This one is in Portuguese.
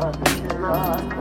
atirar.